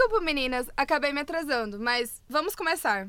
Desculpa, meninas, acabei me atrasando, mas vamos começar.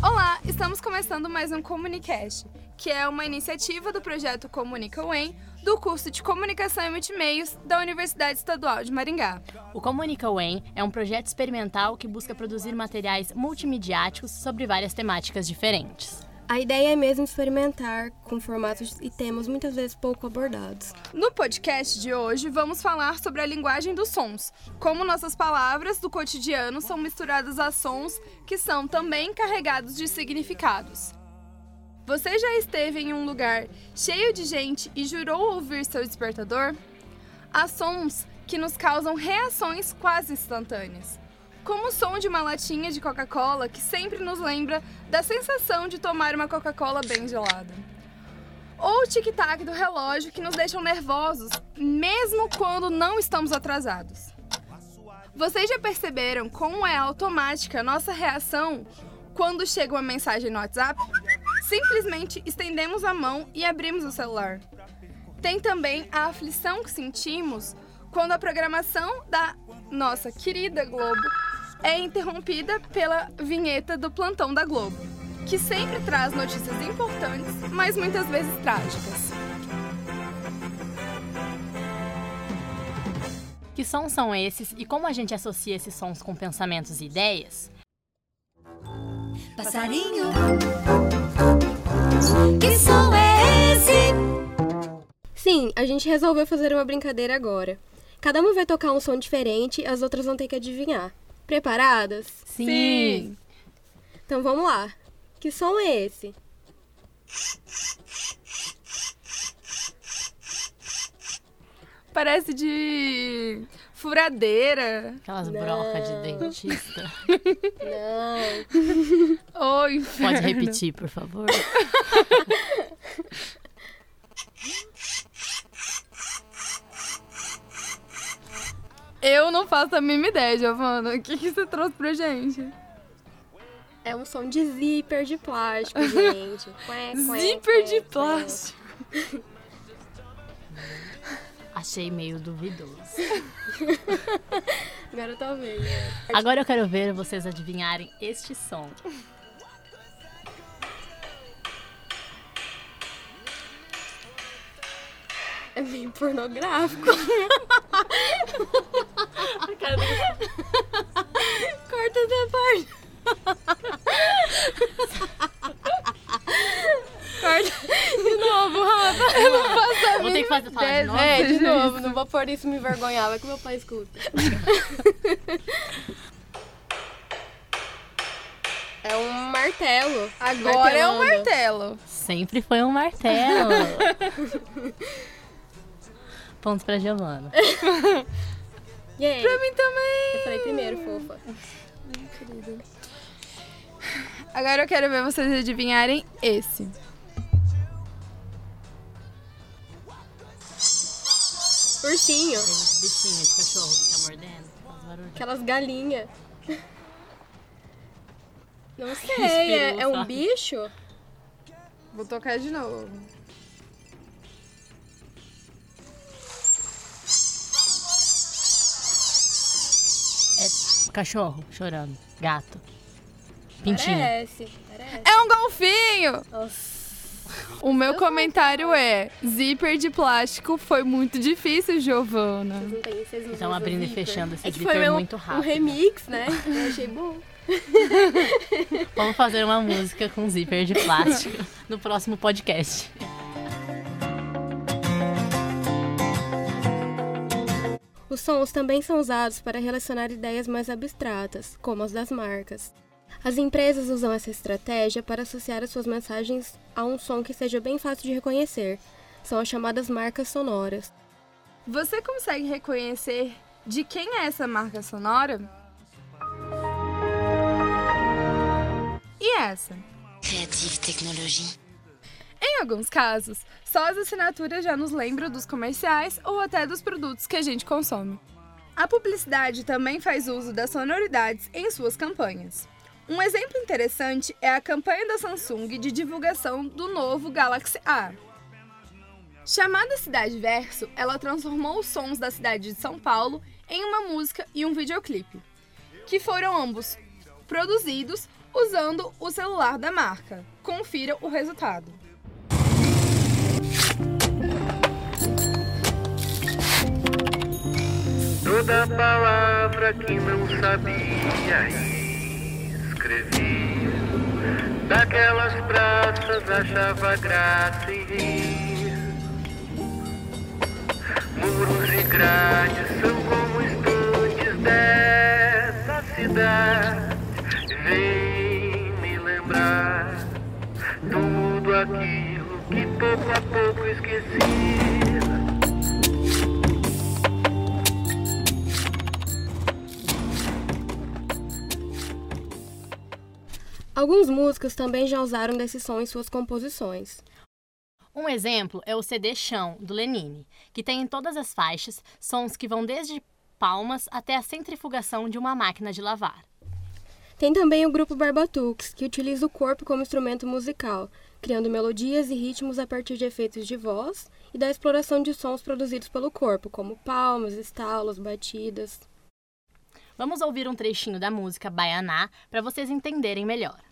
Olá, estamos começando mais um Comunicast, que é uma iniciativa do projeto Comunica UEM, do curso de Comunicação e Multimeios da Universidade Estadual de Maringá. O Comunica UEM é um projeto experimental que busca produzir materiais multimediáticos sobre várias temáticas diferentes. A ideia é mesmo experimentar com formatos e temas muitas vezes pouco abordados. No podcast de hoje, vamos falar sobre a linguagem dos sons, como nossas palavras do cotidiano são misturadas a sons que são também carregados de significados. Você já esteve em um lugar cheio de gente e jurou ouvir seu despertador? Há sons que nos causam reações quase instantâneas como o som de uma latinha de Coca-Cola que sempre nos lembra da sensação de tomar uma Coca-Cola bem gelada. Ou o tic-tac do relógio que nos deixam nervosos, mesmo quando não estamos atrasados. Vocês já perceberam como é automática a nossa reação quando chega uma mensagem no WhatsApp? Simplesmente estendemos a mão e abrimos o celular. Tem também a aflição que sentimos quando a programação da nossa querida Globo é interrompida pela vinheta do plantão da Globo, que sempre traz notícias importantes, mas muitas vezes trágicas. Que sons são esses e como a gente associa esses sons com pensamentos e ideias? Passarinho, que som é esse? Sim, a gente resolveu fazer uma brincadeira agora. Cada uma vai tocar um som diferente e as outras vão ter que adivinhar. Preparadas? Sim. Então vamos lá. Que som é esse? Parece de furadeira. Aquelas Não. brocas de dentista. Não. Oi, Pode repetir, por favor? Eu não faço a mínima ideia, Giovana. O que, que você trouxe pra gente? É um som de zíper de plástico, gente. Zíper de plástico. Achei meio duvidoso. Agora eu tô vendo. Agora eu quero ver vocês adivinharem este som. É meio pornográfico. Corta essa parte. Corta novo, Rafa. Eu não faço a Vou ter que fazer falar de novo. É, de novo. Não vou pôr isso me envergonhar. Vai que meu pai escuta. É um martelo. Agora é um Martelando. martelo. Sempre foi um martelo. Pontos pra Giovana. Yay. Pra mim também. Eu falei primeiro, fofa. Agora eu quero ver vocês adivinharem esse. Ursinho. Tem bichinho de cachorro que tá mordendo. Faz barulho. Aquelas galinhas. Não sei, é, é um bicho? Vou tocar de novo. É cachorro chorando. Gato. Pintinho. Parece, parece. É um golfinho! Nossa. O meu comentário é: zíper de plástico foi muito difícil, Giovana. Não tem, vocês não Estão abrindo e fechando esse é que zíper foi meu- muito um rápido. remix, né? Eu achei bom. Vamos fazer uma música com zíper de plástico no próximo podcast. Os sons também são usados para relacionar ideias mais abstratas, como as das marcas. As empresas usam essa estratégia para associar as suas mensagens a um som que seja bem fácil de reconhecer. São as chamadas marcas sonoras. Você consegue reconhecer de quem é essa marca sonora? E essa? Creative Technologie. Em alguns casos, só as assinaturas já nos lembram dos comerciais ou até dos produtos que a gente consome. A publicidade também faz uso das sonoridades em suas campanhas. Um exemplo interessante é a campanha da Samsung de divulgação do novo Galaxy A. Chamada Cidade Verso, ela transformou os sons da cidade de São Paulo em uma música e um videoclipe, que foram ambos produzidos usando o celular da marca. Confira o resultado. Toda palavra que não sabia escrevia, daquelas praças achava graça em rir. Muros e grades são como estandes dessa cidade. Vem me lembrar tudo aquilo que pouco a pouco esqueci. Alguns músicos também já usaram desse som em suas composições. Um exemplo é o CD Chão, do Lenine, que tem em todas as faixas sons que vão desde palmas até a centrifugação de uma máquina de lavar. Tem também o grupo Barbatux, que utiliza o corpo como instrumento musical, criando melodias e ritmos a partir de efeitos de voz e da exploração de sons produzidos pelo corpo, como palmas, estalos, batidas. Vamos ouvir um trechinho da música Baianá para vocês entenderem melhor.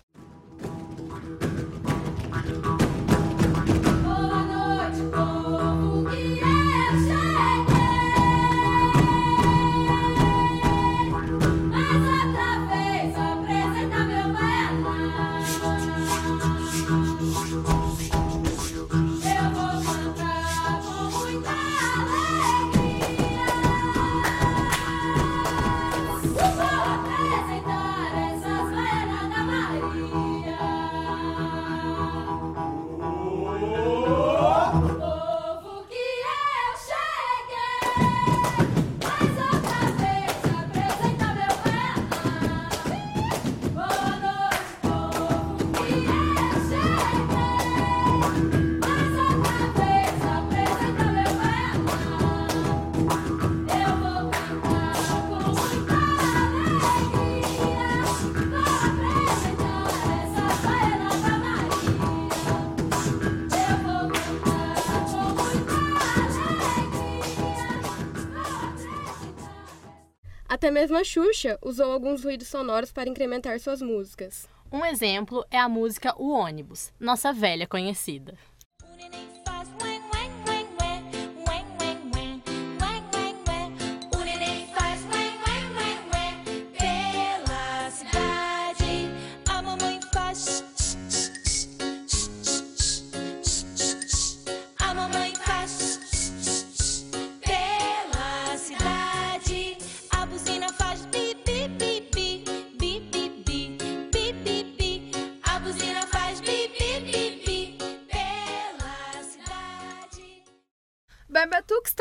Até mesmo a Xuxa usou alguns ruídos sonoros para incrementar suas músicas. Um exemplo é a música O Ônibus, nossa velha conhecida.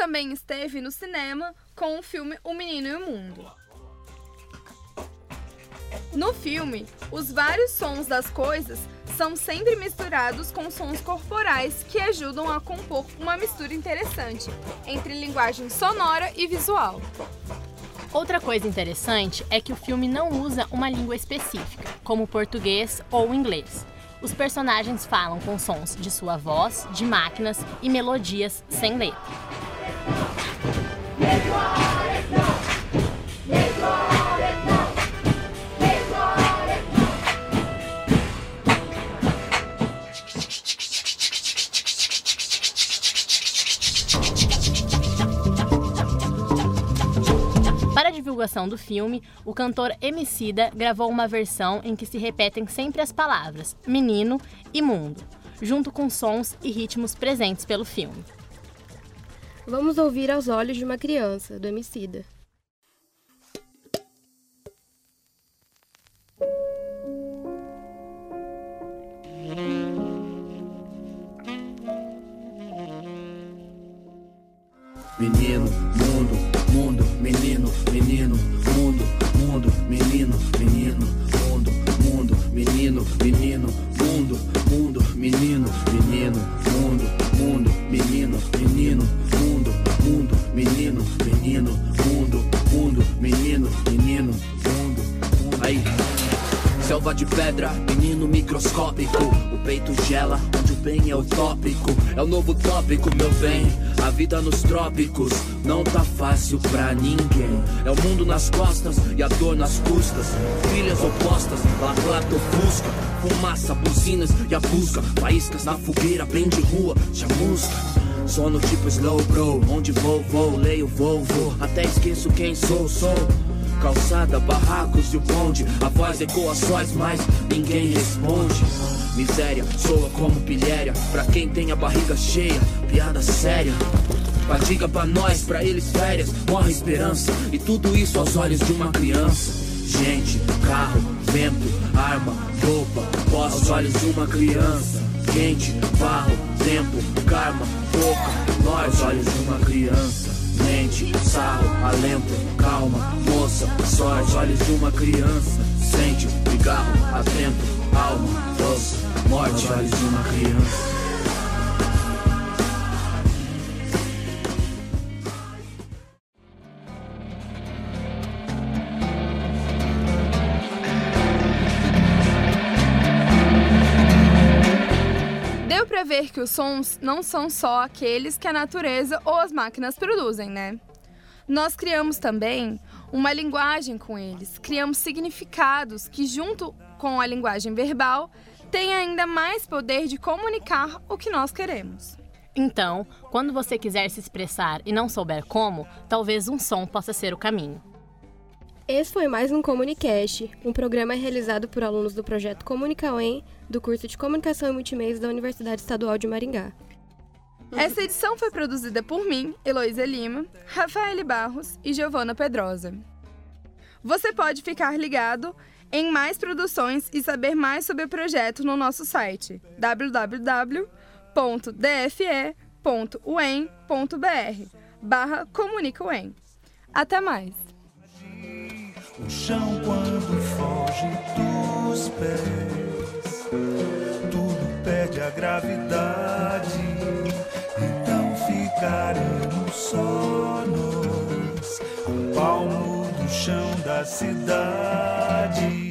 Também esteve no cinema com o filme O Menino e o Mundo. No filme, os vários sons das coisas são sempre misturados com sons corporais que ajudam a compor uma mistura interessante entre linguagem sonora e visual. Outra coisa interessante é que o filme não usa uma língua específica, como português ou inglês. Os personagens falam com sons de sua voz, de máquinas e melodias sem letra. Para a divulgação do filme, o cantor Emicida gravou uma versão em que se repetem sempre as palavras menino e mundo, junto com sons e ritmos presentes pelo filme. Vamos ouvir Aos Olhos de uma Criança, do Emicida. O novo tópico, meu bem. A vida nos trópicos não tá fácil pra ninguém. É o mundo nas costas e a dor nas custas. Filhas opostas, laclato fusca. Fumaça, buzinas e a busca. Faíscas na fogueira, bem de rua, chamusca. Sono tipo slow bro, onde vou, vou, leio, vou, vou. Até esqueço quem sou, sou. Calçada, barracos e o bonde. A voz ecoa sóis, mas ninguém responde. Miséria, soa como pilhéria. Pra quem tem a barriga cheia, piada séria. Fadiga pra nós, pra eles férias. Morre esperança. E tudo isso aos olhos de uma criança. Gente, carro, vento, arma, roupa. Aos olhos de uma criança. Quente, barro, tempo, karma, boca. Nós, aos olhos de uma criança. Mente, sarro, alento, calma, moça, aos olhos de uma criança. Sente, pigarro, atento, alma, doce, morte, aos de uma criança. Deu pra ver que os sons não são só aqueles que a natureza ou as máquinas produzem, né? Nós criamos também uma linguagem com eles, criamos significados que, junto com a linguagem verbal, têm ainda mais poder de comunicar o que nós queremos. Então, quando você quiser se expressar e não souber como, talvez um som possa ser o caminho. Esse foi mais um Comunicast, um programa realizado por alunos do projeto Comunicauem, do curso de Comunicação e Multimeios da Universidade Estadual de Maringá. Essa edição foi produzida por mim, Heloísa Lima, Rafael Barros e Giovana Pedrosa. Você pode ficar ligado em mais produções e saber mais sobre o projeto no nosso site www.dfe.uem.br barra Comunica-UEM. Até mais! O chão quando foge dos pés, tudo perde a gravidade. Então ficaremos só chão da cidade.